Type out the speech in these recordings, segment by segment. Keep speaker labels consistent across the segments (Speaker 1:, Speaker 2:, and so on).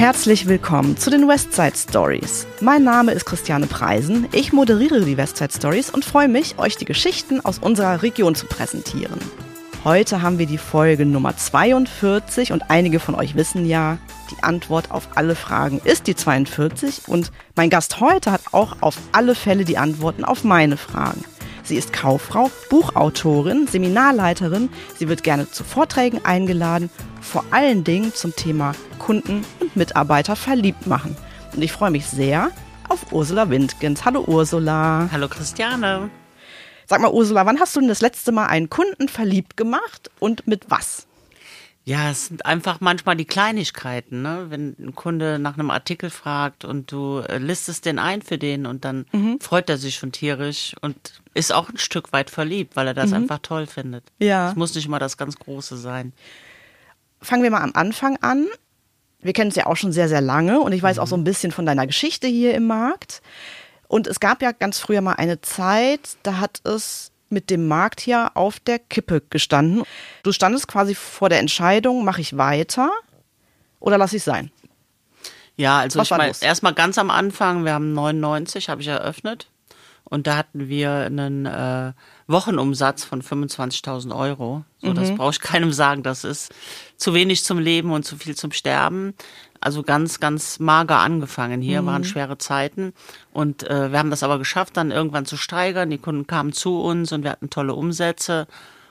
Speaker 1: Herzlich willkommen zu den Westside Stories. Mein Name ist Christiane Preisen. Ich moderiere die Westside Stories und freue mich, euch die Geschichten aus unserer Region zu präsentieren. Heute haben wir die Folge Nummer 42 und einige von euch wissen ja, die Antwort auf alle Fragen ist die 42 und mein Gast heute hat auch auf alle Fälle die Antworten auf meine Fragen. Sie ist Kauffrau, Buchautorin, Seminarleiterin. Sie wird gerne zu Vorträgen eingeladen, vor allen Dingen zum Thema Kunden und Mitarbeiter verliebt machen. Und ich freue mich sehr auf Ursula Windgens. Hallo Ursula.
Speaker 2: Hallo Christiane.
Speaker 1: Sag mal, Ursula, wann hast du denn das letzte Mal einen Kunden verliebt gemacht und mit was?
Speaker 2: Ja, es sind einfach manchmal die Kleinigkeiten, ne? Wenn ein Kunde nach einem Artikel fragt und du äh, listest den ein für den und dann mhm. freut er sich schon tierisch und ist auch ein Stück weit verliebt, weil er das mhm. einfach toll findet. Ja. Es muss nicht immer das ganz Große sein.
Speaker 1: Fangen wir mal am Anfang an. Wir kennen es ja auch schon sehr, sehr lange und ich weiß mhm. auch so ein bisschen von deiner Geschichte hier im Markt. Und es gab ja ganz früher mal eine Zeit, da hat es mit dem Markt hier auf der Kippe gestanden. Du standest quasi vor der Entscheidung, mache ich weiter oder lasse ich sein?
Speaker 2: Ja, also Was ich meine, erstmal ganz am Anfang, wir haben 99, habe ich eröffnet und da hatten wir einen äh, Wochenumsatz von 25.000 Euro. So, mhm. das brauche ich keinem sagen, das ist zu wenig zum Leben und zu viel zum Sterben. Also ganz, ganz mager angefangen. Hier mhm. waren schwere Zeiten. Und äh, wir haben das aber geschafft, dann irgendwann zu steigern. Die Kunden kamen zu uns und wir hatten tolle Umsätze.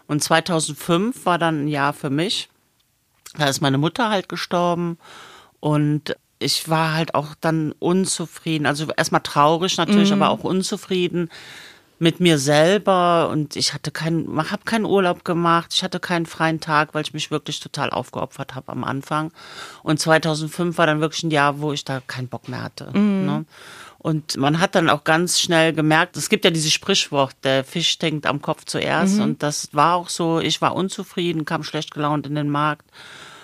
Speaker 2: Und 2005 war dann ein Jahr für mich. Da ist meine Mutter halt gestorben. Und ich war halt auch dann unzufrieden. Also erstmal traurig natürlich, mhm. aber auch unzufrieden mit mir selber und ich hatte keinen, habe keinen Urlaub gemacht, ich hatte keinen freien Tag, weil ich mich wirklich total aufgeopfert habe am Anfang. Und 2005 war dann wirklich ein Jahr, wo ich da keinen Bock mehr hatte. Mhm. Ne? Und man hat dann auch ganz schnell gemerkt, es gibt ja dieses Sprichwort, der Fisch denkt am Kopf zuerst. Mhm. Und das war auch so, ich war unzufrieden, kam schlecht gelaunt in den Markt.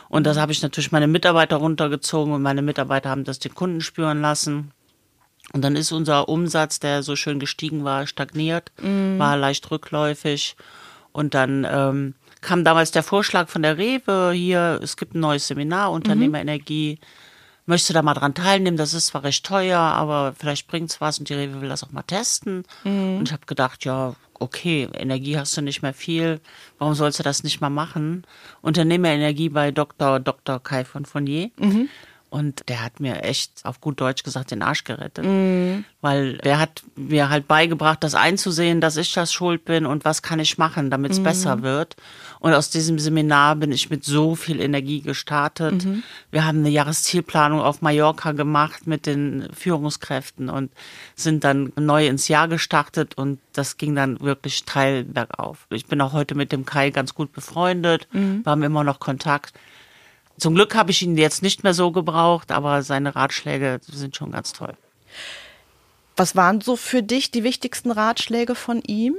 Speaker 2: Und das habe ich natürlich meine Mitarbeiter runtergezogen und meine Mitarbeiter haben das den Kunden spüren lassen. Und dann ist unser Umsatz, der so schön gestiegen war, stagniert, mm. war leicht rückläufig. Und dann ähm, kam damals der Vorschlag von der Rewe hier, es gibt ein neues Seminar, Unternehmerenergie. Mhm. Möchtest du da mal dran teilnehmen? Das ist zwar recht teuer, aber vielleicht bringt's was und die Rewe will das auch mal testen. Mhm. Und ich habe gedacht, ja, okay, Energie hast du nicht mehr viel, warum sollst du das nicht mal machen? Unternehmerenergie bei Dr. Dr. Kai von Fournier. Mhm. Und der hat mir echt auf gut Deutsch gesagt den Arsch gerettet. Mhm. Weil der hat mir halt beigebracht, das einzusehen, dass ich das schuld bin und was kann ich machen, damit es mhm. besser wird. Und aus diesem Seminar bin ich mit so viel Energie gestartet. Mhm. Wir haben eine Jahreszielplanung auf Mallorca gemacht mit den Führungskräften und sind dann neu ins Jahr gestartet und das ging dann wirklich steil bergauf. Ich bin auch heute mit dem Kai ganz gut befreundet. Mhm. Wir haben immer noch Kontakt. Zum Glück habe ich ihn jetzt nicht mehr so gebraucht, aber seine Ratschläge sind schon ganz toll.
Speaker 1: Was waren so für dich die wichtigsten Ratschläge von ihm?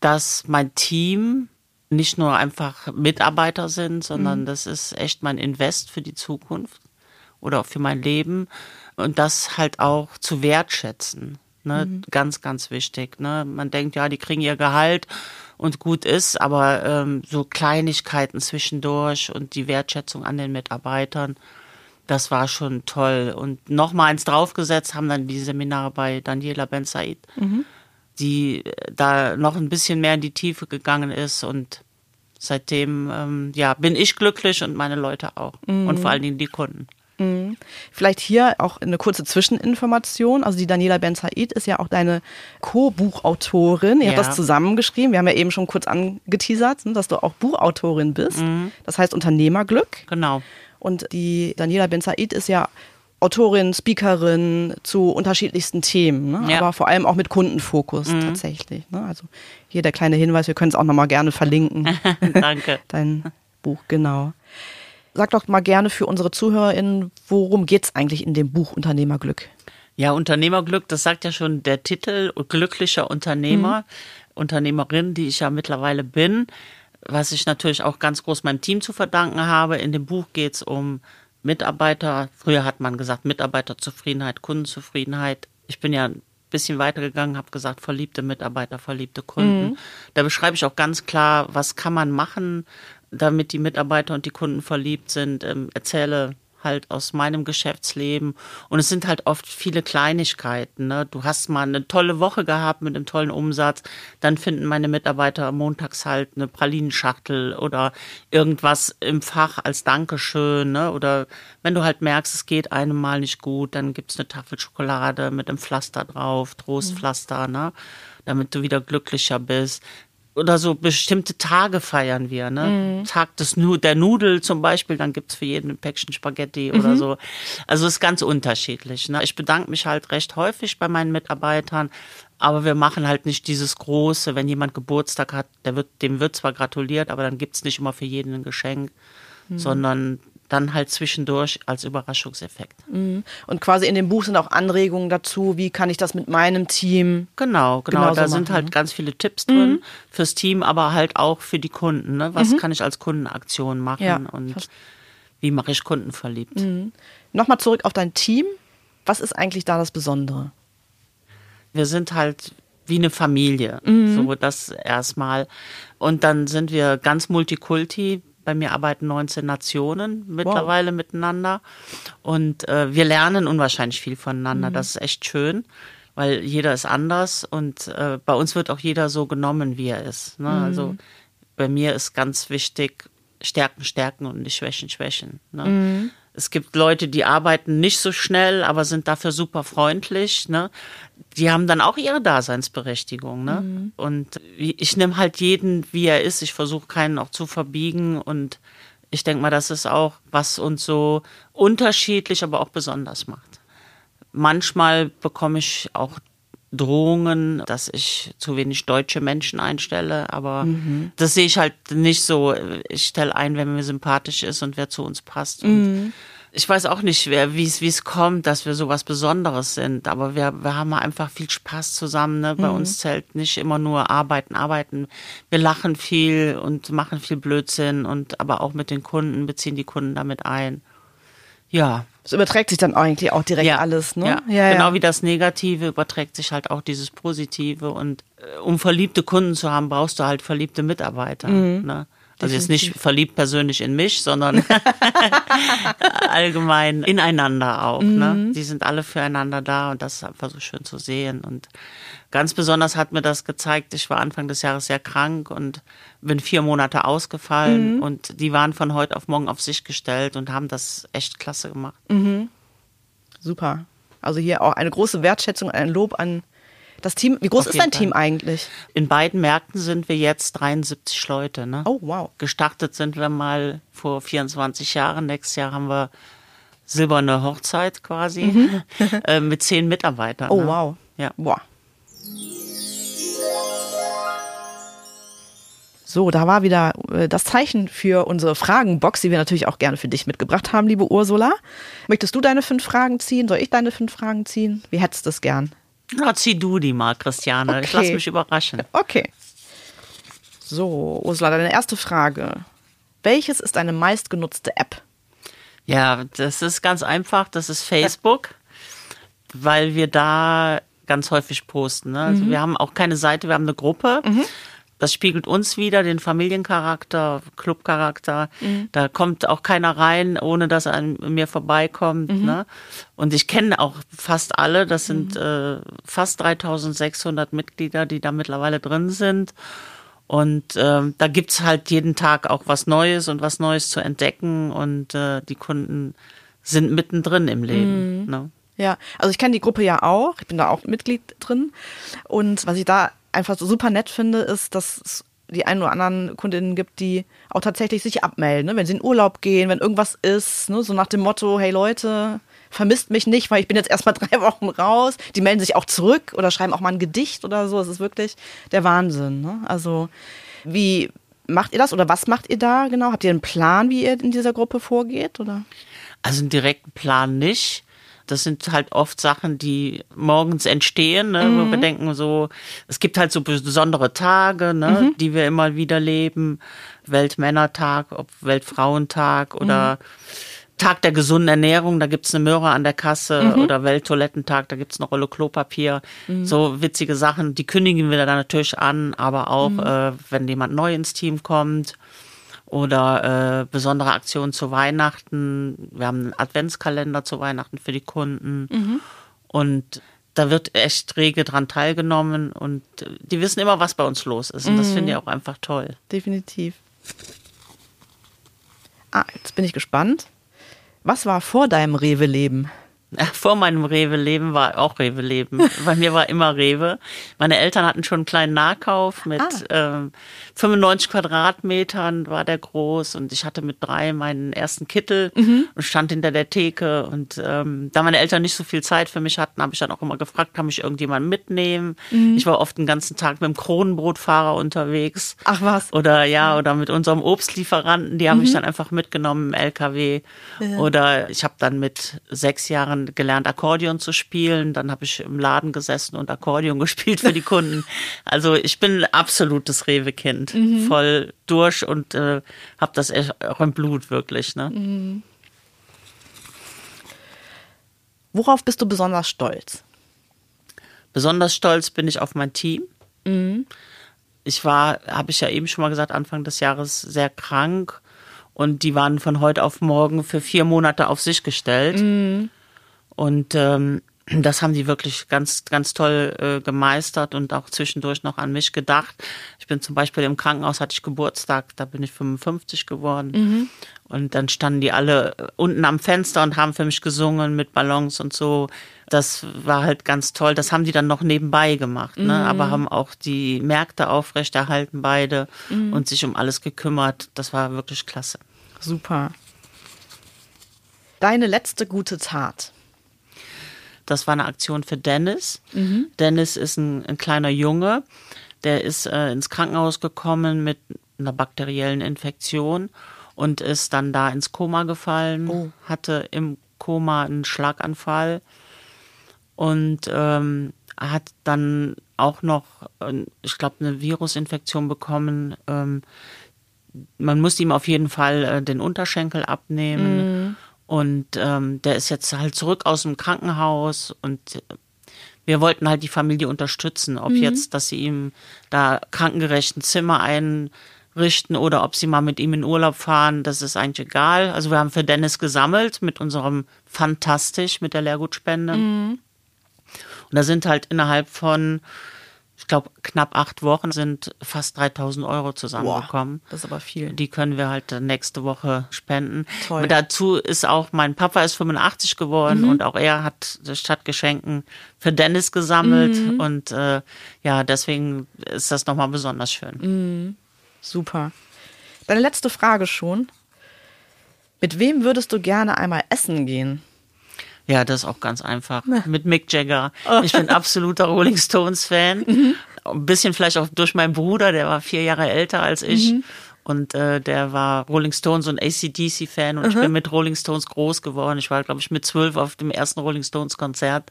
Speaker 2: Dass mein Team nicht nur einfach Mitarbeiter sind, sondern mhm. das ist echt mein Invest für die Zukunft oder auch für mein Leben und das halt auch zu wertschätzen. Ne? Mhm. Ganz, ganz wichtig. Ne? Man denkt, ja, die kriegen ihr Gehalt und gut ist, aber ähm, so Kleinigkeiten zwischendurch und die Wertschätzung an den Mitarbeitern, das war schon toll. Und nochmal eins draufgesetzt haben dann die Seminare bei Daniela Ben Said, mhm. die äh, da noch ein bisschen mehr in die Tiefe gegangen ist und seitdem ähm, ja bin ich glücklich und meine Leute auch mhm. und vor allen Dingen die Kunden.
Speaker 1: Mhm. Vielleicht hier auch eine kurze Zwischeninformation. Also die Daniela Ben Said ist ja auch deine Co-Buchautorin. Ihr ja. habt das zusammengeschrieben. Wir haben ja eben schon kurz angeteasert, ne, dass du auch Buchautorin bist. Mhm. Das heißt Unternehmerglück.
Speaker 2: Genau.
Speaker 1: Und die Daniela Ben Said ist ja Autorin, Speakerin zu unterschiedlichsten Themen, ne? ja. aber vor allem auch mit Kundenfokus mhm. tatsächlich. Ne? Also hier der kleine Hinweis, wir können es auch nochmal gerne verlinken.
Speaker 2: Danke.
Speaker 1: Dein Buch, genau. Sag doch mal gerne für unsere ZuhörerInnen, worum geht es eigentlich in dem Buch Unternehmerglück?
Speaker 2: Ja, Unternehmerglück, das sagt ja schon der Titel, glücklicher Unternehmer, mhm. Unternehmerin, die ich ja mittlerweile bin, was ich natürlich auch ganz groß meinem Team zu verdanken habe. In dem Buch geht es um Mitarbeiter, früher hat man gesagt Mitarbeiterzufriedenheit, Kundenzufriedenheit. Ich bin ja ein bisschen weitergegangen, habe gesagt, verliebte Mitarbeiter, verliebte Kunden. Mhm. Da beschreibe ich auch ganz klar, was kann man machen, damit die Mitarbeiter und die Kunden verliebt sind. Ähm, erzähle halt aus meinem Geschäftsleben. Und es sind halt oft viele Kleinigkeiten. Ne? Du hast mal eine tolle Woche gehabt mit einem tollen Umsatz, dann finden meine Mitarbeiter montags halt eine Pralinenschachtel oder irgendwas im Fach als Dankeschön. Ne? Oder wenn du halt merkst, es geht einem mal nicht gut, dann gibt's eine Tafel Schokolade mit einem Pflaster drauf, Trostpflaster, mhm. ne? damit du wieder glücklicher bist oder so bestimmte Tage feiern wir, ne? Mhm. Tag des nu der Nudel zum Beispiel, dann gibt's für jeden ein Päckchen Spaghetti mhm. oder so. Also ist ganz unterschiedlich. Ne? Ich bedanke mich halt recht häufig bei meinen Mitarbeitern, aber wir machen halt nicht dieses große, wenn jemand Geburtstag hat, der wird, dem wird zwar gratuliert, aber dann gibt's nicht immer für jeden ein Geschenk, mhm. sondern dann halt zwischendurch als Überraschungseffekt.
Speaker 1: Mhm. Und quasi in dem Buch sind auch Anregungen dazu, wie kann ich das mit meinem Team?
Speaker 2: Genau, genau. Da sind halt ganz viele Tipps drin mhm. fürs Team, aber halt auch für die Kunden. Ne? Was mhm. kann ich als Kundenaktion machen ja, und wie mache ich Kunden verliebt?
Speaker 1: Mhm. Nochmal zurück auf dein Team. Was ist eigentlich da das Besondere?
Speaker 2: Wir sind halt wie eine Familie. Mhm. So das erstmal. Und dann sind wir ganz Multikulti. Bei mir arbeiten 19 Nationen mittlerweile wow. miteinander. Und äh, wir lernen unwahrscheinlich viel voneinander. Mhm. Das ist echt schön, weil jeder ist anders und äh, bei uns wird auch jeder so genommen, wie er ist. Ne? Mhm. Also bei mir ist ganz wichtig, Stärken, Stärken und nicht Schwächen, Schwächen. Ne? Mhm. Es gibt Leute, die arbeiten nicht so schnell, aber sind dafür super freundlich. Ne? Die haben dann auch ihre Daseinsberechtigung. Ne? Mhm. Und ich nehme halt jeden, wie er ist. Ich versuche keinen auch zu verbiegen. Und ich denke mal, das ist auch, was uns so unterschiedlich, aber auch besonders macht. Manchmal bekomme ich auch Drohungen, dass ich zu wenig deutsche Menschen einstelle, aber mhm. das sehe ich halt nicht so. Ich stelle ein, wer mir sympathisch ist und wer zu uns passt. Mhm. ich weiß auch nicht, wie es wie es kommt, dass wir so was Besonderes sind, aber wir, wir haben einfach viel Spaß zusammen. Ne? Bei mhm. uns zählt nicht immer nur Arbeiten, Arbeiten. Wir lachen viel und machen viel Blödsinn und aber auch mit den Kunden beziehen die Kunden damit ein. Ja,
Speaker 1: das überträgt sich dann eigentlich auch direkt ja, alles, ne?
Speaker 2: Ja. ja genau ja. wie das Negative überträgt sich halt auch dieses Positive. Und äh, um verliebte Kunden zu haben, brauchst du halt verliebte Mitarbeiter. Mhm. Ne? Also jetzt nicht verliebt persönlich in mich, sondern allgemein ineinander auch. Ne? Mhm. Ne? Die sind alle füreinander da und das ist einfach so schön zu sehen. Und ganz besonders hat mir das gezeigt, ich war Anfang des Jahres sehr krank und bin vier Monate ausgefallen mhm. und die waren von heute auf morgen auf sich gestellt und haben das echt klasse gemacht.
Speaker 1: Mhm. Super. Also hier auch eine große Wertschätzung, ein Lob an das Team, wie groß ist dein Fall. Team eigentlich?
Speaker 2: In beiden Märkten sind wir jetzt 73 Leute. Ne?
Speaker 1: Oh, wow.
Speaker 2: Gestartet sind wir mal vor 24 Jahren. Nächstes Jahr haben wir silberne Hochzeit quasi mhm. äh, mit zehn Mitarbeitern.
Speaker 1: Oh, ne? wow.
Speaker 2: Ja.
Speaker 1: Boah. So, da war wieder äh, das Zeichen für unsere Fragenbox, die wir natürlich auch gerne für dich mitgebracht haben, liebe Ursula. Möchtest du deine fünf Fragen ziehen? Soll ich deine fünf Fragen ziehen? Wie hättest du es gern?
Speaker 2: Na, zieh du die mal, Christiane. Okay. Ich lass mich überraschen.
Speaker 1: Okay. So, Ursula, deine erste Frage. Welches ist deine meistgenutzte App?
Speaker 2: Ja, das ist ganz einfach. Das ist Facebook, weil wir da ganz häufig posten. Ne? Also mhm. wir haben auch keine Seite, wir haben eine Gruppe. Mhm das spiegelt uns wieder, den Familiencharakter, Clubcharakter. Mhm. Da kommt auch keiner rein, ohne dass er an mir vorbeikommt. Mhm. Ne? Und ich kenne auch fast alle. Das sind mhm. äh, fast 3600 Mitglieder, die da mittlerweile drin sind. Und äh, da gibt's halt jeden Tag auch was Neues und was Neues zu entdecken. Und äh, die Kunden sind mittendrin im Leben. Mhm. Ne?
Speaker 1: Ja, also ich kenne die Gruppe ja auch. Ich bin da auch Mitglied drin. Und was ich da einfach so super nett finde, ist, dass es die einen oder anderen Kundinnen gibt, die auch tatsächlich sich abmelden, ne? wenn sie in Urlaub gehen, wenn irgendwas ist, ne? so nach dem Motto, hey Leute, vermisst mich nicht, weil ich bin jetzt erstmal drei Wochen raus. Die melden sich auch zurück oder schreiben auch mal ein Gedicht oder so. Es ist wirklich der Wahnsinn. Ne? Also wie macht ihr das oder was macht ihr da genau? Habt ihr einen Plan, wie ihr in dieser Gruppe vorgeht? Oder?
Speaker 2: Also einen direkten Plan nicht. Das sind halt oft Sachen, die morgens entstehen, ne, mhm. wo wir denken so, es gibt halt so besondere Tage, ne, mhm. die wir immer wieder leben. Weltmännertag, ob Weltfrauentag oder mhm. Tag der gesunden Ernährung, da gibt's eine Möhre an der Kasse mhm. oder Welttoilettentag, da gibt's eine Rolle Klopapier. Mhm. So witzige Sachen, die kündigen wir dann natürlich an, aber auch, mhm. äh, wenn jemand neu ins Team kommt oder äh, besondere Aktionen zu Weihnachten. Wir haben einen Adventskalender zu Weihnachten für die Kunden. Mhm. Und da wird echt rege dran teilgenommen und die wissen immer, was bei uns los ist. Und das finde ich mhm. auch einfach toll.
Speaker 1: Definitiv. Ah, jetzt bin ich gespannt. Was war vor deinem Rewe-Leben?
Speaker 2: Vor meinem Rewe-Leben war auch Rewe-Leben. Bei mir war immer Rewe. Meine Eltern hatten schon einen kleinen Nahkauf mit ah. ähm, 95 Quadratmetern war der groß und ich hatte mit drei meinen ersten Kittel mhm. und stand hinter der Theke. Und ähm, da meine Eltern nicht so viel Zeit für mich hatten, habe ich dann auch immer gefragt, kann mich irgendjemand mitnehmen? Mhm. Ich war oft den ganzen Tag mit dem Kronenbrotfahrer unterwegs.
Speaker 1: Ach was.
Speaker 2: Oder ja, oder mit unserem Obstlieferanten, die haben mhm. mich dann einfach mitgenommen im LKW. Ja. Oder ich habe dann mit sechs Jahren gelernt, Akkordeon zu spielen. Dann habe ich im Laden gesessen und Akkordeon gespielt für die Kunden. Also ich bin ein absolutes Rewe-Kind. Mhm. Voll durch und äh, habe das auch im Blut wirklich. Ne? Mhm.
Speaker 1: Worauf bist du besonders stolz?
Speaker 2: Besonders stolz bin ich auf mein Team. Mhm. Ich war, habe ich ja eben schon mal gesagt, Anfang des Jahres sehr krank und die waren von heute auf morgen für vier Monate auf sich gestellt. Mhm. Und ähm, das haben die wirklich ganz, ganz toll äh, gemeistert und auch zwischendurch noch an mich gedacht. Ich bin zum Beispiel im Krankenhaus, hatte ich Geburtstag, da bin ich 55 geworden. Mhm. Und dann standen die alle äh, unten am Fenster und haben für mich gesungen mit Ballons und so. Das war halt ganz toll. Das haben die dann noch nebenbei gemacht, ne? Mhm. aber haben auch die Märkte aufrechterhalten beide mhm. und sich um alles gekümmert. Das war wirklich klasse.
Speaker 1: Super. Deine letzte gute Tat.
Speaker 2: Das war eine Aktion für Dennis. Mhm. Dennis ist ein, ein, kleiner Junge, der ist äh, ins Krankenhaus gekommen mit einer bakteriellen Infektion und ist dann da ins Koma gefallen, oh. hatte im Koma einen Schlaganfall und ähm, hat dann auch noch, ich glaube, eine Virusinfektion bekommen. Ähm, man muss ihm auf jeden Fall äh, den Unterschenkel abnehmen. Mhm. Und ähm, der ist jetzt halt zurück aus dem Krankenhaus und wir wollten halt die Familie unterstützen, ob mhm. jetzt, dass sie ihm da krankengerechten Zimmer einrichten oder ob sie mal mit ihm in Urlaub fahren, das ist eigentlich egal. Also wir haben für Dennis gesammelt mit unserem Fantastisch, mit der Lehrgutspende. Mhm. Und da sind halt innerhalb von ich glaube, knapp acht Wochen sind fast 3000 Euro zusammengekommen.
Speaker 1: Boah, das ist aber viel.
Speaker 2: Die können wir halt nächste Woche spenden. Toll. Und dazu ist auch, mein Papa ist 85 geworden mhm. und auch er hat statt Geschenken für Dennis gesammelt. Mhm. Und äh, ja, deswegen ist das nochmal besonders schön.
Speaker 1: Mhm. Super. Deine letzte Frage schon. Mit wem würdest du gerne einmal essen gehen?
Speaker 2: Ja, das ist auch ganz einfach. Ja. Mit Mick Jagger. Oh. Ich bin absoluter Rolling Stones Fan. Mhm. Ein bisschen vielleicht auch durch meinen Bruder, der war vier Jahre älter als ich. Mhm. Und äh, der war Rolling Stones und ACDC-Fan und mhm. ich bin mit Rolling Stones groß geworden. Ich war, glaube ich, mit zwölf auf dem ersten Rolling Stones-Konzert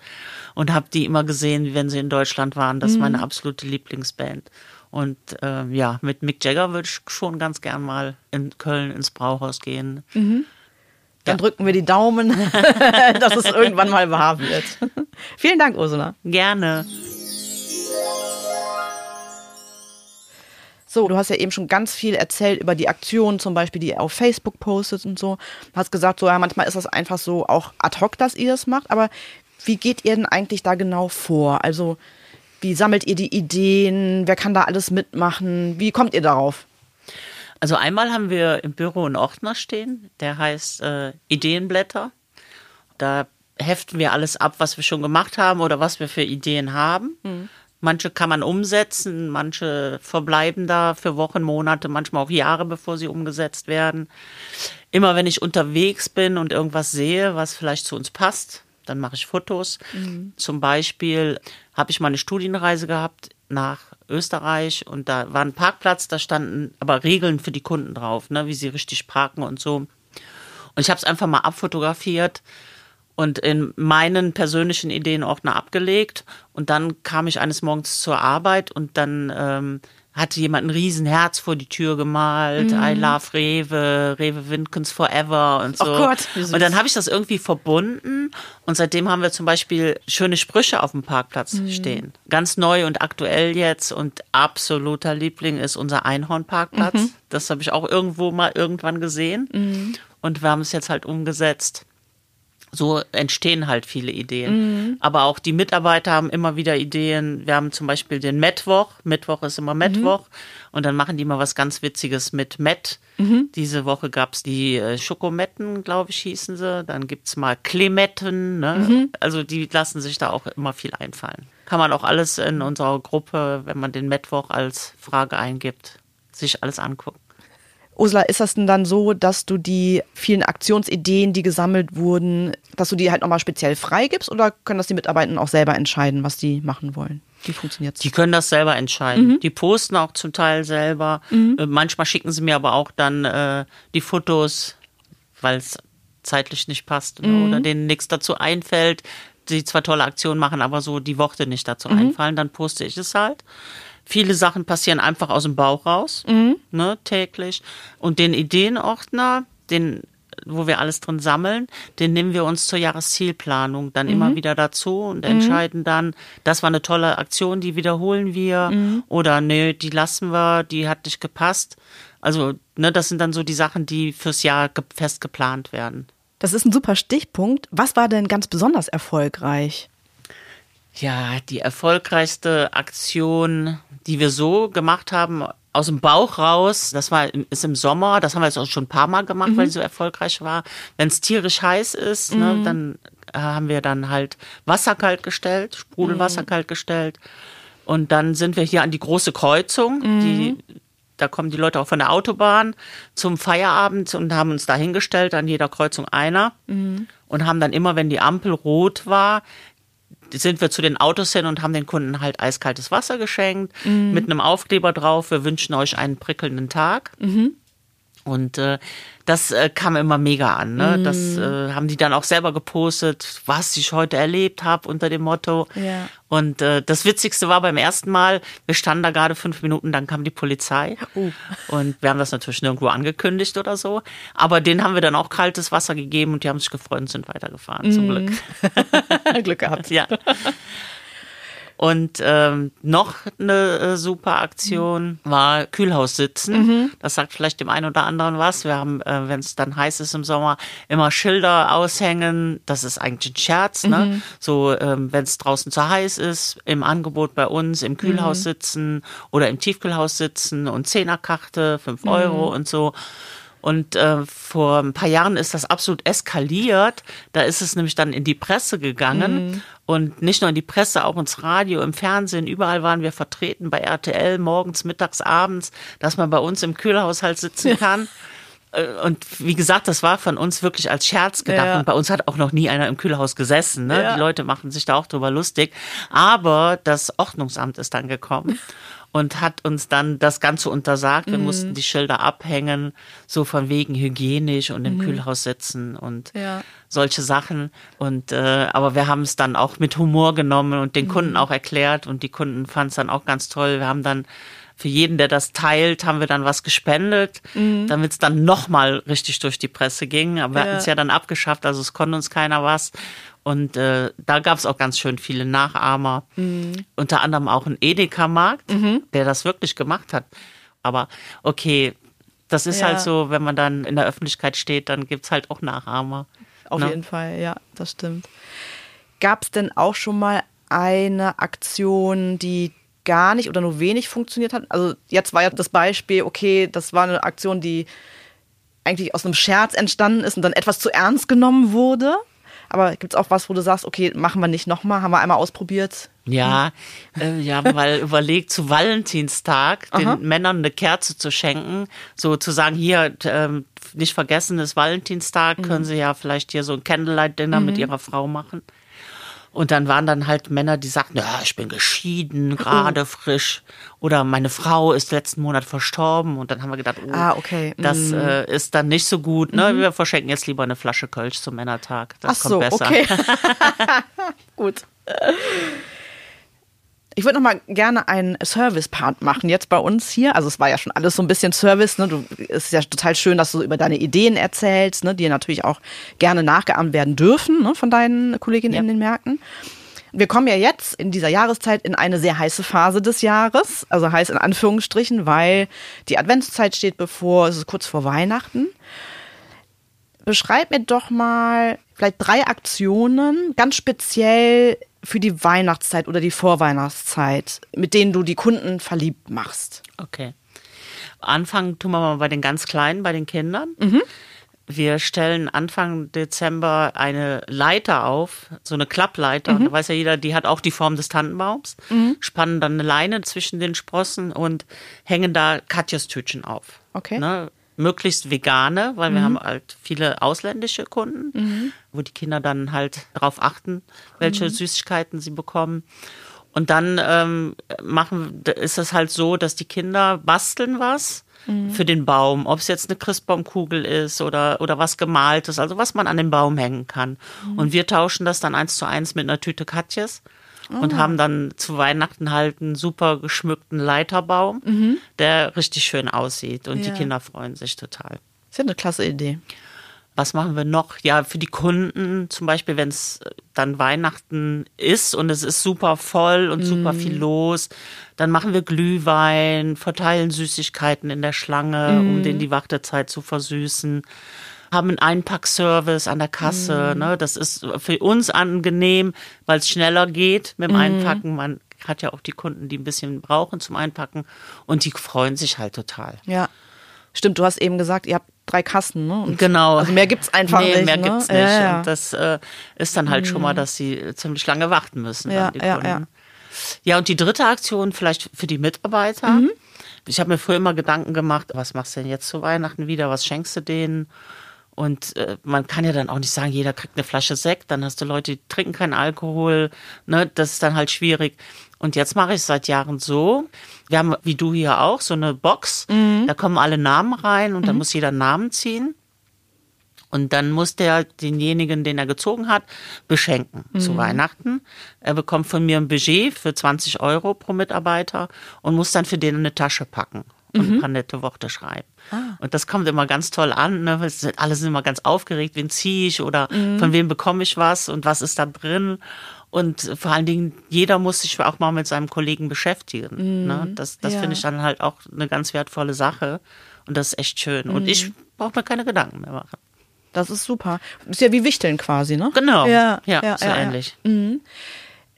Speaker 2: und habe die immer gesehen, wenn sie in Deutschland waren. Das ist meine mhm. absolute Lieblingsband. Und äh, ja, mit Mick Jagger würde ich schon ganz gern mal in Köln ins Brauhaus gehen.
Speaker 1: Dann ja. drücken wir die Daumen, dass es irgendwann mal wahr wird. Vielen Dank, Ursula.
Speaker 2: Gerne.
Speaker 1: So, du hast ja eben schon ganz viel erzählt über die Aktionen, zum Beispiel, die ihr auf Facebook postet und so. Du hast gesagt, so ja, manchmal ist das einfach so auch ad hoc, dass ihr das macht, aber wie geht ihr denn eigentlich da genau vor? Also, wie sammelt ihr die Ideen? Wer kann da alles mitmachen? Wie kommt ihr darauf?
Speaker 2: Also einmal haben wir im Büro einen Ordner stehen, der heißt äh, Ideenblätter. Da heften wir alles ab, was wir schon gemacht haben oder was wir für Ideen haben. Mhm. Manche kann man umsetzen, manche verbleiben da für Wochen, Monate, manchmal auch Jahre, bevor sie umgesetzt werden. Immer wenn ich unterwegs bin und irgendwas sehe, was vielleicht zu uns passt, dann mache ich Fotos. Mhm. Zum Beispiel habe ich mal eine Studienreise gehabt nach Österreich und da war ein Parkplatz, da standen aber Regeln für die Kunden drauf, ne, wie sie richtig parken und so. Und ich habe es einfach mal abfotografiert und in meinen persönlichen Ideenordner abgelegt. Und dann kam ich eines Morgens zur Arbeit und dann ähm, hatte jemand ein Riesenherz vor die Tür gemalt, mm. I love Rewe, Rewe Winkens forever und so. Oh Gott, und dann habe ich das irgendwie verbunden und seitdem haben wir zum Beispiel schöne Sprüche auf dem Parkplatz mm. stehen. Ganz neu und aktuell jetzt und absoluter Liebling ist unser Einhornparkplatz. Mhm. Das habe ich auch irgendwo mal irgendwann gesehen mm. und wir haben es jetzt halt umgesetzt so entstehen halt viele Ideen. Mhm. Aber auch die Mitarbeiter haben immer wieder Ideen. Wir haben zum Beispiel den Mittwoch. Mittwoch ist immer Mittwoch. Mhm. Und dann machen die mal was ganz Witziges mit Met. Mhm. Diese Woche gab's die äh, Schokometten, glaube ich, hießen sie. Dann gibt's mal Klemetten. Ne? Mhm. Also die lassen sich da auch immer viel einfallen. Kann man auch alles in unserer Gruppe, wenn man den Mittwoch als Frage eingibt, sich alles angucken.
Speaker 1: Ursula, ist das denn dann so, dass du die vielen Aktionsideen, die gesammelt wurden, dass du die halt nochmal speziell freigibst oder können das die Mitarbeiter auch selber entscheiden, was die machen wollen? Wie funktioniert's?
Speaker 2: Die können das selber entscheiden. Mhm. Die posten auch zum Teil selber. Mhm. Äh, manchmal schicken sie mir aber auch dann äh, die Fotos, weil es zeitlich nicht passt mhm. oder denen nichts dazu einfällt. Die zwar tolle Aktionen machen, aber so die Worte nicht dazu mhm. einfallen, dann poste ich es halt. Viele Sachen passieren einfach aus dem Bauch raus, mhm. ne, täglich. Und den Ideenordner, den wo wir alles drin sammeln, den nehmen wir uns zur Jahreszielplanung dann mhm. immer wieder dazu und mhm. entscheiden dann, das war eine tolle Aktion, die wiederholen wir mhm. oder nee, die lassen wir, die hat nicht gepasst. Also, ne, das sind dann so die Sachen, die fürs Jahr fest geplant werden.
Speaker 1: Das ist ein super Stichpunkt. Was war denn ganz besonders erfolgreich?
Speaker 2: Ja, die erfolgreichste Aktion, die wir so gemacht haben, aus dem Bauch raus, das war ist im Sommer, das haben wir jetzt auch schon ein paar Mal gemacht, mhm. weil sie so erfolgreich war. Wenn es tierisch heiß ist, ne, mhm. ne, dann äh, haben wir dann halt Wasser kalt gestellt, Sprudelwasser mhm. kalt gestellt. Und dann sind wir hier an die große Kreuzung, die mhm. da kommen die Leute auch von der Autobahn zum Feierabend und haben uns da hingestellt, an jeder Kreuzung einer. Mhm. Und haben dann immer, wenn die Ampel rot war, sind wir zu den Autos hin und haben den Kunden halt eiskaltes Wasser geschenkt mhm. mit einem Aufkleber drauf. Wir wünschen euch einen prickelnden Tag. Mhm. Und äh, das äh, kam immer mega an. Ne? Mm. Das äh, haben die dann auch selber gepostet, was ich heute erlebt habe unter dem Motto. Ja. Und äh, das Witzigste war beim ersten Mal, wir standen da gerade fünf Minuten, dann kam die Polizei. Uh. Und wir haben das natürlich nirgendwo angekündigt oder so. Aber denen haben wir dann auch kaltes Wasser gegeben und die haben sich gefreut und sind weitergefahren, mm. zum Glück.
Speaker 1: Glück gehabt.
Speaker 2: ja. Und ähm, noch eine äh, super Aktion war Kühlhaus sitzen. Mhm. Das sagt vielleicht dem einen oder anderen was. Wir haben, äh, wenn es dann heiß ist im Sommer, immer Schilder aushängen. Das ist eigentlich ein Scherz. Ne? Mhm. So, ähm, wenn es draußen zu heiß ist, im Angebot bei uns im Kühlhaus mhm. sitzen oder im Tiefkühlhaus sitzen und Zehnerkarte, fünf Euro mhm. und so. Und äh, vor ein paar Jahren ist das absolut eskaliert. Da ist es nämlich dann in die Presse gegangen. Mhm. Und nicht nur in die Presse, auch ins Radio, im Fernsehen, überall waren wir vertreten, bei RTL, morgens, mittags, abends, dass man bei uns im Kühlhaushalt sitzen kann. Äh, und wie gesagt, das war von uns wirklich als Scherz gedacht. Ja. Und bei uns hat auch noch nie einer im Kühlhaus gesessen. Ne? Ja. Die Leute machen sich da auch drüber lustig. Aber das Ordnungsamt ist dann gekommen und hat uns dann das Ganze untersagt. Wir mhm. mussten die Schilder abhängen, so von wegen hygienisch und im mhm. Kühlhaus sitzen und ja. solche Sachen. Und äh, aber wir haben es dann auch mit Humor genommen und den mhm. Kunden auch erklärt und die Kunden fanden es dann auch ganz toll. Wir haben dann für jeden, der das teilt, haben wir dann was gespendet, mhm. damit es dann nochmal richtig durch die Presse ging. Aber wir ja. hatten es ja dann abgeschafft, also es konnte uns keiner was. Und äh, da gab es auch ganz schön viele Nachahmer. Mhm. Unter anderem auch ein Edeka-Markt, mhm. der das wirklich gemacht hat. Aber okay, das ist halt ja. halt so, wenn man dann in der Öffentlichkeit steht, dann gibt es halt auch Nachahmer.
Speaker 1: Auf ne? jeden Fall, ja, das stimmt. Gab es denn auch schon mal eine Aktion, die gar nicht oder nur wenig funktioniert hat? Also jetzt war ja das Beispiel, okay, das war eine Aktion, die eigentlich aus einem Scherz entstanden ist und dann etwas zu ernst genommen wurde. Aber gibt es auch was, wo du sagst, okay, machen wir nicht nochmal, haben wir einmal ausprobiert?
Speaker 2: Ja, äh, ja, mal überlegt, zu Valentinstag den Aha. Männern eine Kerze zu schenken, so zu sagen, hier, ähm, nicht vergessen, ist Valentinstag, mhm. können sie ja vielleicht hier so ein Candlelight-Dinner mhm. mit ihrer Frau machen. Und dann waren dann halt Männer, die sagten, ja, ich bin geschieden, gerade oh. frisch. Oder meine Frau ist letzten Monat verstorben. Und dann haben wir gedacht, oh, ah, okay. das mm. äh, ist dann nicht so gut. Ne? Mhm. Wir verschenken jetzt lieber eine Flasche Kölsch zum Männertag. Das Ach kommt so, besser. Okay.
Speaker 1: gut. Ich würde noch mal gerne einen Service-Part machen jetzt bei uns hier. Also es war ja schon alles so ein bisschen Service. Ne? Du, es ist ja total schön, dass du über deine Ideen erzählst, ne? die natürlich auch gerne nachgeahmt werden dürfen ne? von deinen Kolleginnen ja. in den Märkten. Wir kommen ja jetzt in dieser Jahreszeit in eine sehr heiße Phase des Jahres, also heiß in Anführungsstrichen, weil die Adventszeit steht bevor, es ist kurz vor Weihnachten. Beschreib mir doch mal vielleicht drei Aktionen, ganz speziell für die Weihnachtszeit oder die Vorweihnachtszeit, mit denen du die Kunden verliebt machst.
Speaker 2: Okay. Anfangen tun wir mal bei den ganz Kleinen, bei den Kindern. Mhm. Wir stellen Anfang Dezember eine Leiter auf, so eine Klappleiter. Mhm. Da weiß ja jeder, die hat auch die Form des Tannenbaums. Mhm. Spannen dann eine Leine zwischen den Sprossen und hängen da Katjas Tütchen auf.
Speaker 1: Okay.
Speaker 2: Ne? Möglichst vegane, weil mhm. wir haben halt viele ausländische Kunden, mhm. wo die Kinder dann halt darauf achten, welche mhm. Süßigkeiten sie bekommen. Und dann ähm, machen, ist es halt so, dass die Kinder basteln was mhm. für den Baum, ob es jetzt eine Christbaumkugel ist oder, oder was gemaltes, also was man an den Baum hängen kann. Mhm. Und wir tauschen das dann eins zu eins mit einer Tüte Katjes und ah. haben dann zu Weihnachten halt einen super geschmückten Leiterbaum, mhm. der richtig schön aussieht und ja. die Kinder freuen sich total.
Speaker 1: ist ja eine klasse Idee.
Speaker 2: Was machen wir noch? Ja, für die Kunden, zum Beispiel, wenn es dann Weihnachten ist und es ist super voll und mm. super viel los, dann machen wir Glühwein, verteilen Süßigkeiten in der Schlange, um mhm. denen die Wartezeit zu versüßen haben einen Einpackservice an der Kasse. Mhm. Ne? Das ist für uns angenehm, weil es schneller geht mit dem mhm. Einpacken. Man hat ja auch die Kunden, die ein bisschen brauchen zum Einpacken und die freuen sich halt total.
Speaker 1: Ja. Stimmt, du hast eben gesagt, ihr habt drei Kassen, ne?
Speaker 2: Und genau.
Speaker 1: Also mehr gibt's einfach nee, nicht.
Speaker 2: Mehr
Speaker 1: ne?
Speaker 2: gibt's nicht. Ja, ja. Und das äh, ist dann halt mhm. schon mal, mhm. dass sie ziemlich lange warten müssen.
Speaker 1: Ja, ja, ja.
Speaker 2: ja, und die dritte Aktion vielleicht für die Mitarbeiter. Mhm. Ich habe mir früher immer Gedanken gemacht, was machst du denn jetzt zu Weihnachten wieder? Was schenkst du denen? Und äh, man kann ja dann auch nicht sagen, jeder kriegt eine Flasche Sekt, dann hast du Leute, die trinken keinen Alkohol, ne, das ist dann halt schwierig. Und jetzt mache ich es seit Jahren so. Wir haben, wie du hier auch, so eine Box, mhm. da kommen alle Namen rein und mhm. da muss jeder einen Namen ziehen. Und dann muss der denjenigen, den er gezogen hat, beschenken mhm. zu Weihnachten. Er bekommt von mir ein Budget für 20 Euro pro Mitarbeiter und muss dann für den eine Tasche packen und mhm. ein paar nette Worte schreiben. Ah. Und das kommt immer ganz toll an. Ne? Alle sind immer ganz aufgeregt, wen ziehe ich oder mhm. von wem bekomme ich was und was ist da drin. Und vor allen Dingen, jeder muss sich auch mal mit seinem Kollegen beschäftigen. Mhm. Ne? Das, das ja. finde ich dann halt auch eine ganz wertvolle Sache. Und das ist echt schön. Und ich mhm. brauche mir keine Gedanken mehr machen.
Speaker 1: Das ist super. Ist ja wie Wichteln quasi, ne?
Speaker 2: Genau. Ja, ja, ja so ja, ähnlich.
Speaker 1: Mhm.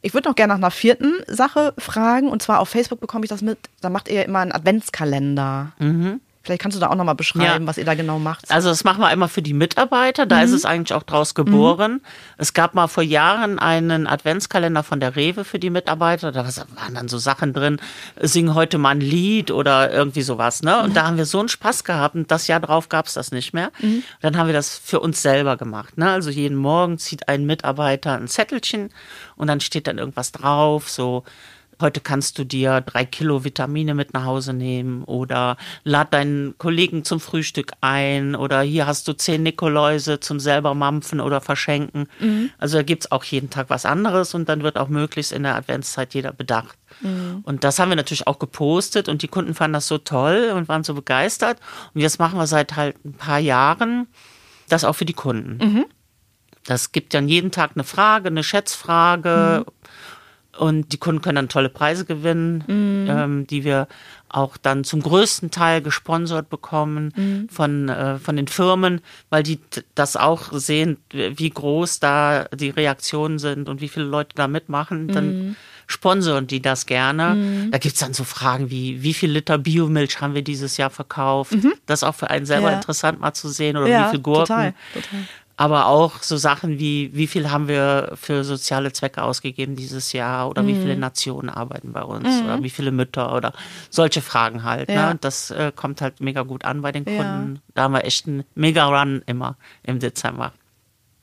Speaker 1: Ich würde noch gerne nach einer vierten Sache fragen. Und zwar auf Facebook bekomme ich das mit. Da macht ihr immer einen Adventskalender. Mhm. Vielleicht kannst du da auch nochmal beschreiben, ja. was ihr da genau macht.
Speaker 2: Also das machen wir immer für die Mitarbeiter, da mhm. ist es eigentlich auch draus geboren. Mhm. Es gab mal vor Jahren einen Adventskalender von der Rewe für die Mitarbeiter, da waren dann so Sachen drin, sing heute mal ein Lied oder irgendwie sowas. Ne? Und mhm. da haben wir so einen Spaß gehabt und das Jahr drauf gab es das nicht mehr. Mhm. Dann haben wir das für uns selber gemacht. Ne? Also jeden Morgen zieht ein Mitarbeiter ein Zettelchen und dann steht dann irgendwas drauf, so Heute kannst du dir drei Kilo Vitamine mit nach Hause nehmen oder lad deinen Kollegen zum Frühstück ein oder hier hast du zehn Nikoläuse zum selber mampfen oder verschenken. Mhm. Also da gibt's auch jeden Tag was anderes und dann wird auch möglichst in der Adventszeit jeder bedacht. Mhm. Und das haben wir natürlich auch gepostet und die Kunden fanden das so toll und waren so begeistert. Und jetzt machen wir seit halt ein paar Jahren das auch für die Kunden. Mhm. Das gibt dann jeden Tag eine Frage, eine Schätzfrage. Mhm. Und die Kunden können dann tolle Preise gewinnen, mhm. ähm, die wir auch dann zum größten Teil gesponsert bekommen mhm. von, äh, von den Firmen, weil die das auch sehen, wie groß da die Reaktionen sind und wie viele Leute da mitmachen. Dann mhm. sponsern die das gerne. Mhm. Da gibt's dann so Fragen wie, wie viel Liter Biomilch haben wir dieses Jahr verkauft? Mhm. Das ist auch für einen selber ja. interessant mal zu sehen oder ja, wie viel Gurken. Total, total aber auch so Sachen wie, wie viel haben wir für soziale Zwecke ausgegeben dieses Jahr oder mhm. wie viele Nationen arbeiten bei uns mhm. oder wie viele Mütter oder solche Fragen halt. Ne? Ja. Ne? Das äh, kommt halt mega gut an bei den Kunden. Ja. Da haben wir echt einen Mega-Run immer im Dezember.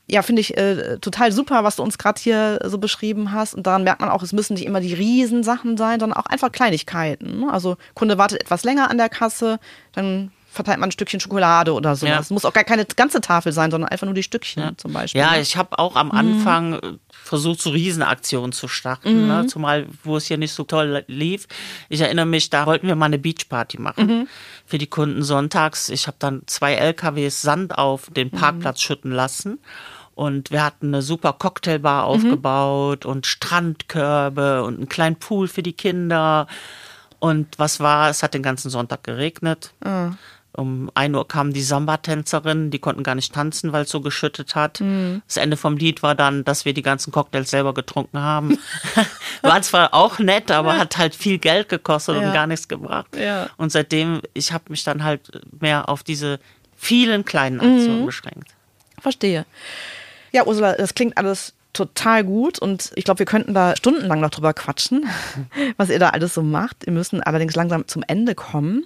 Speaker 1: Ja, finde ich äh, total super, was du uns gerade hier so beschrieben hast. Und daran merkt man auch, es müssen nicht immer die Riesensachen sein, sondern auch einfach Kleinigkeiten. Ne? Also Kunde wartet etwas länger an der Kasse, dann verteilt man ein Stückchen Schokolade oder so. Es muss auch gar keine ganze Tafel sein, sondern einfach nur die Stückchen ja. zum Beispiel.
Speaker 2: Ja, ne? ich habe auch am Anfang mhm. versucht, so Riesenaktionen zu starten, ne? mhm. ne? zumal wo es hier nicht so toll lief. Ich erinnere mich, da wollten wir mal eine Beachparty machen mhm. für die Kunden sonntags. Ich habe dann zwei LKWs Sand auf den mhm. Parkplatz schütten lassen. Und wir hatten eine super Cocktailbar mhm. aufgebaut und Strandkörbe und einen kleinen Pool für die Kinder. Und was war? Es hat den ganzen Sonntag geregnet. Mhm. Um ein Uhr kamen die Samba-Tänzerinnen, die konnten gar nicht tanzen, weil es so geschüttet hat. Mhm. Das Ende vom Lied war dann, dass wir die ganzen Cocktails selber getrunken haben. war zwar auch nett, aber ja. hat halt viel Geld gekostet ja. und gar nichts gebracht. Ja. Und seitdem, ich habe mich dann halt mehr auf diese vielen kleinen Aktionen mhm. beschränkt.
Speaker 1: Verstehe. Ja, Ursula, das klingt alles total gut und ich glaube, wir könnten da stundenlang noch drüber quatschen, was ihr da alles so macht. Wir müssen allerdings langsam zum Ende kommen.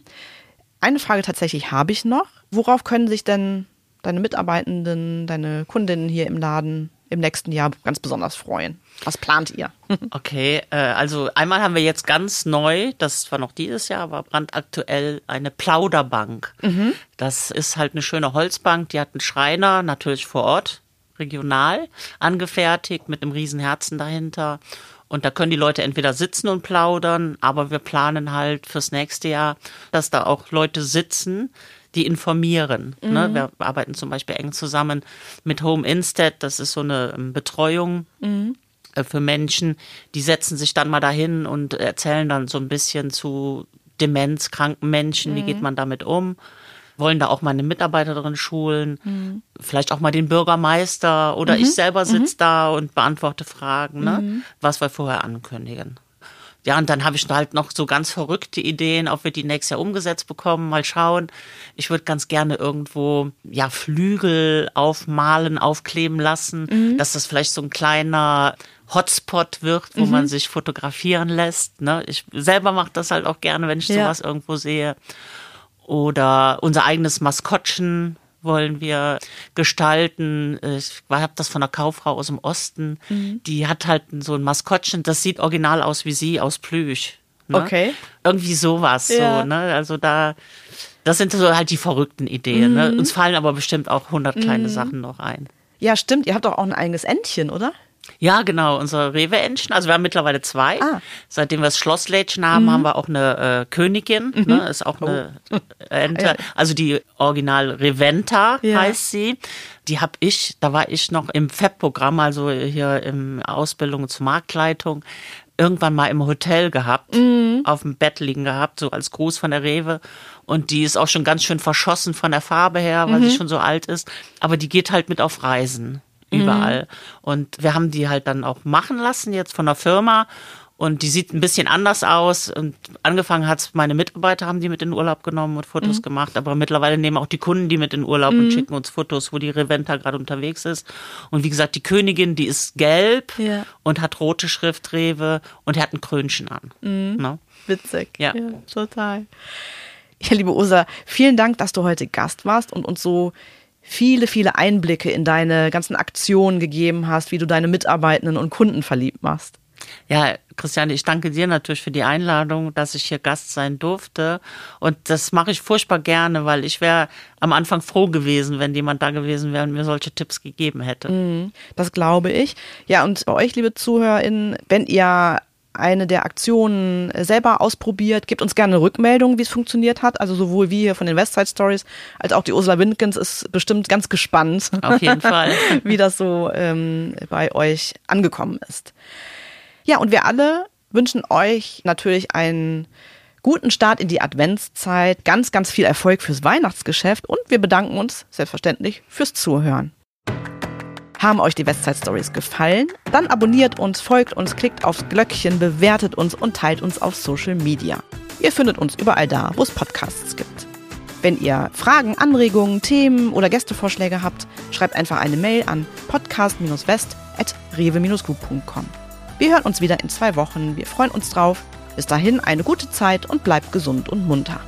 Speaker 1: Eine Frage tatsächlich habe ich noch. Worauf können sich denn deine Mitarbeitenden, deine Kundinnen hier im Laden im nächsten Jahr ganz besonders freuen? Was plant ihr?
Speaker 2: Okay, äh, also einmal haben wir jetzt ganz neu, das war noch dieses Jahr, aber brandaktuell eine Plauderbank. Mhm. Das ist halt eine schöne Holzbank, die hat einen Schreiner, natürlich vor Ort, regional angefertigt, mit einem riesen Herzen dahinter. Und da können die Leute entweder sitzen und plaudern, aber wir planen halt fürs nächste Jahr, dass da auch Leute sitzen, die informieren. Ne? Mhm. Ne? Wir arbeiten zum Beispiel eng zusammen mit Home Instead, das ist so eine ähm, Betreuung. Mhm äh, für Menschen, die setzen sich dann mal dahin und erzählen dann so ein bisschen zu demenzkranken Menschen, mhm. wie geht mhm. man damit um wollen da auch mal eine Mitarbeiterin schulen, mhm. vielleicht auch mal den Bürgermeister oder mhm. ich selber sitze mhm. da und beantworte Fragen, ne? Mhm. was wir vorher ankündigen. Ja, und dann habe ich halt noch so ganz verrückte Ideen, ob wir die nächstes Jahr umgesetzt bekommen. Mal schauen. Ich würde ganz gerne irgendwo ja Flügel aufmalen, aufkleben lassen, mhm. dass das vielleicht so ein kleiner Hotspot wird, wo mhm. man sich fotografieren lässt. Ne? Ich selber mache das halt auch gerne, wenn ich ja. sowas irgendwo sehe. Oder unser eigenes Maskottchen wollen wir gestalten. Ich habe das von einer Kauffrau aus dem Osten. Mhm. Die hat halt so ein Maskottchen, das sieht original aus wie sie aus Plüsch.
Speaker 1: Ne? Okay.
Speaker 2: Irgendwie sowas. Ja. So, ne? Also da, das sind so halt die verrückten Ideen. Ne? Mhm. Ne? Uns fallen aber bestimmt auch hundert kleine mhm. Sachen noch ein.
Speaker 1: Ja, stimmt. Ihr habt doch auch ein eigenes Entchen, oder?
Speaker 2: Ja, genau, unsere Rewe-Entchen. Also wir haben mittlerweile zwei. Ah. Seitdem wir das Schlosslädchen haben, mhm. haben wir auch eine äh, Königin. Mhm. Ne? Ist auch eine oh. Ente. Also die Original Reventa ja. heißt sie. Die habe ich, da war ich noch im FEP-Programm, also hier im Ausbildung zur Marktleitung, irgendwann mal im Hotel gehabt, mhm. auf dem Bett liegen gehabt, so als Gruß von der Rewe. Und die ist auch schon ganz schön verschossen von der Farbe her, weil sie mhm. schon so alt ist. Aber die geht halt mit auf Reisen überall. Mhm. Und wir haben die halt dann auch machen lassen jetzt von der Firma. Und die sieht ein bisschen anders aus. Und angefangen hat meine Mitarbeiter haben die mit in Urlaub genommen und Fotos mhm. gemacht. Aber mittlerweile nehmen auch die Kunden die mit in Urlaub mhm. und schicken uns Fotos, wo die Reventa gerade unterwegs ist. Und wie gesagt, die Königin, die ist gelb ja. und hat rote Schrift Rewe und hat ein Krönchen an.
Speaker 1: Mhm. No? Ne? Witzig. Ja. ja, total. Ja, liebe Ursula, vielen Dank, dass du heute Gast warst und uns so viele, viele Einblicke in deine ganzen Aktionen gegeben hast, wie du deine Mitarbeitenden und Kunden verliebt machst.
Speaker 2: Ja, Christiane, ich danke dir natürlich für die Einladung, dass ich hier Gast sein durfte. Und das mache ich furchtbar gerne, weil ich wäre am Anfang froh gewesen, wenn jemand da gewesen wäre und mir solche Tipps gegeben hätte.
Speaker 1: Mhm, das glaube ich. Ja, und euch, liebe ZuhörerInnen, wenn ihr eine der Aktionen selber ausprobiert. Gebt uns gerne eine Rückmeldung, wie es funktioniert hat. Also sowohl wir hier von den Westside Stories als auch die Ursula Windkens ist bestimmt ganz gespannt.
Speaker 2: Auf jeden Fall.
Speaker 1: wie das so ähm, bei euch angekommen ist. Ja, und wir alle wünschen euch natürlich einen guten Start in die Adventszeit, ganz, ganz viel Erfolg fürs Weihnachtsgeschäft und wir bedanken uns selbstverständlich fürs Zuhören. Haben euch die Westside Stories gefallen? Dann abonniert uns, folgt uns, klickt aufs Glöckchen, bewertet uns und teilt uns auf Social Media. Ihr findet uns überall da, wo es Podcasts gibt. Wenn ihr Fragen, Anregungen, Themen oder Gästevorschläge habt, schreibt einfach eine Mail an podcast-west.rewe-group.com. Wir hören uns wieder in zwei Wochen. Wir freuen uns drauf. Bis dahin eine gute Zeit und bleibt gesund und munter.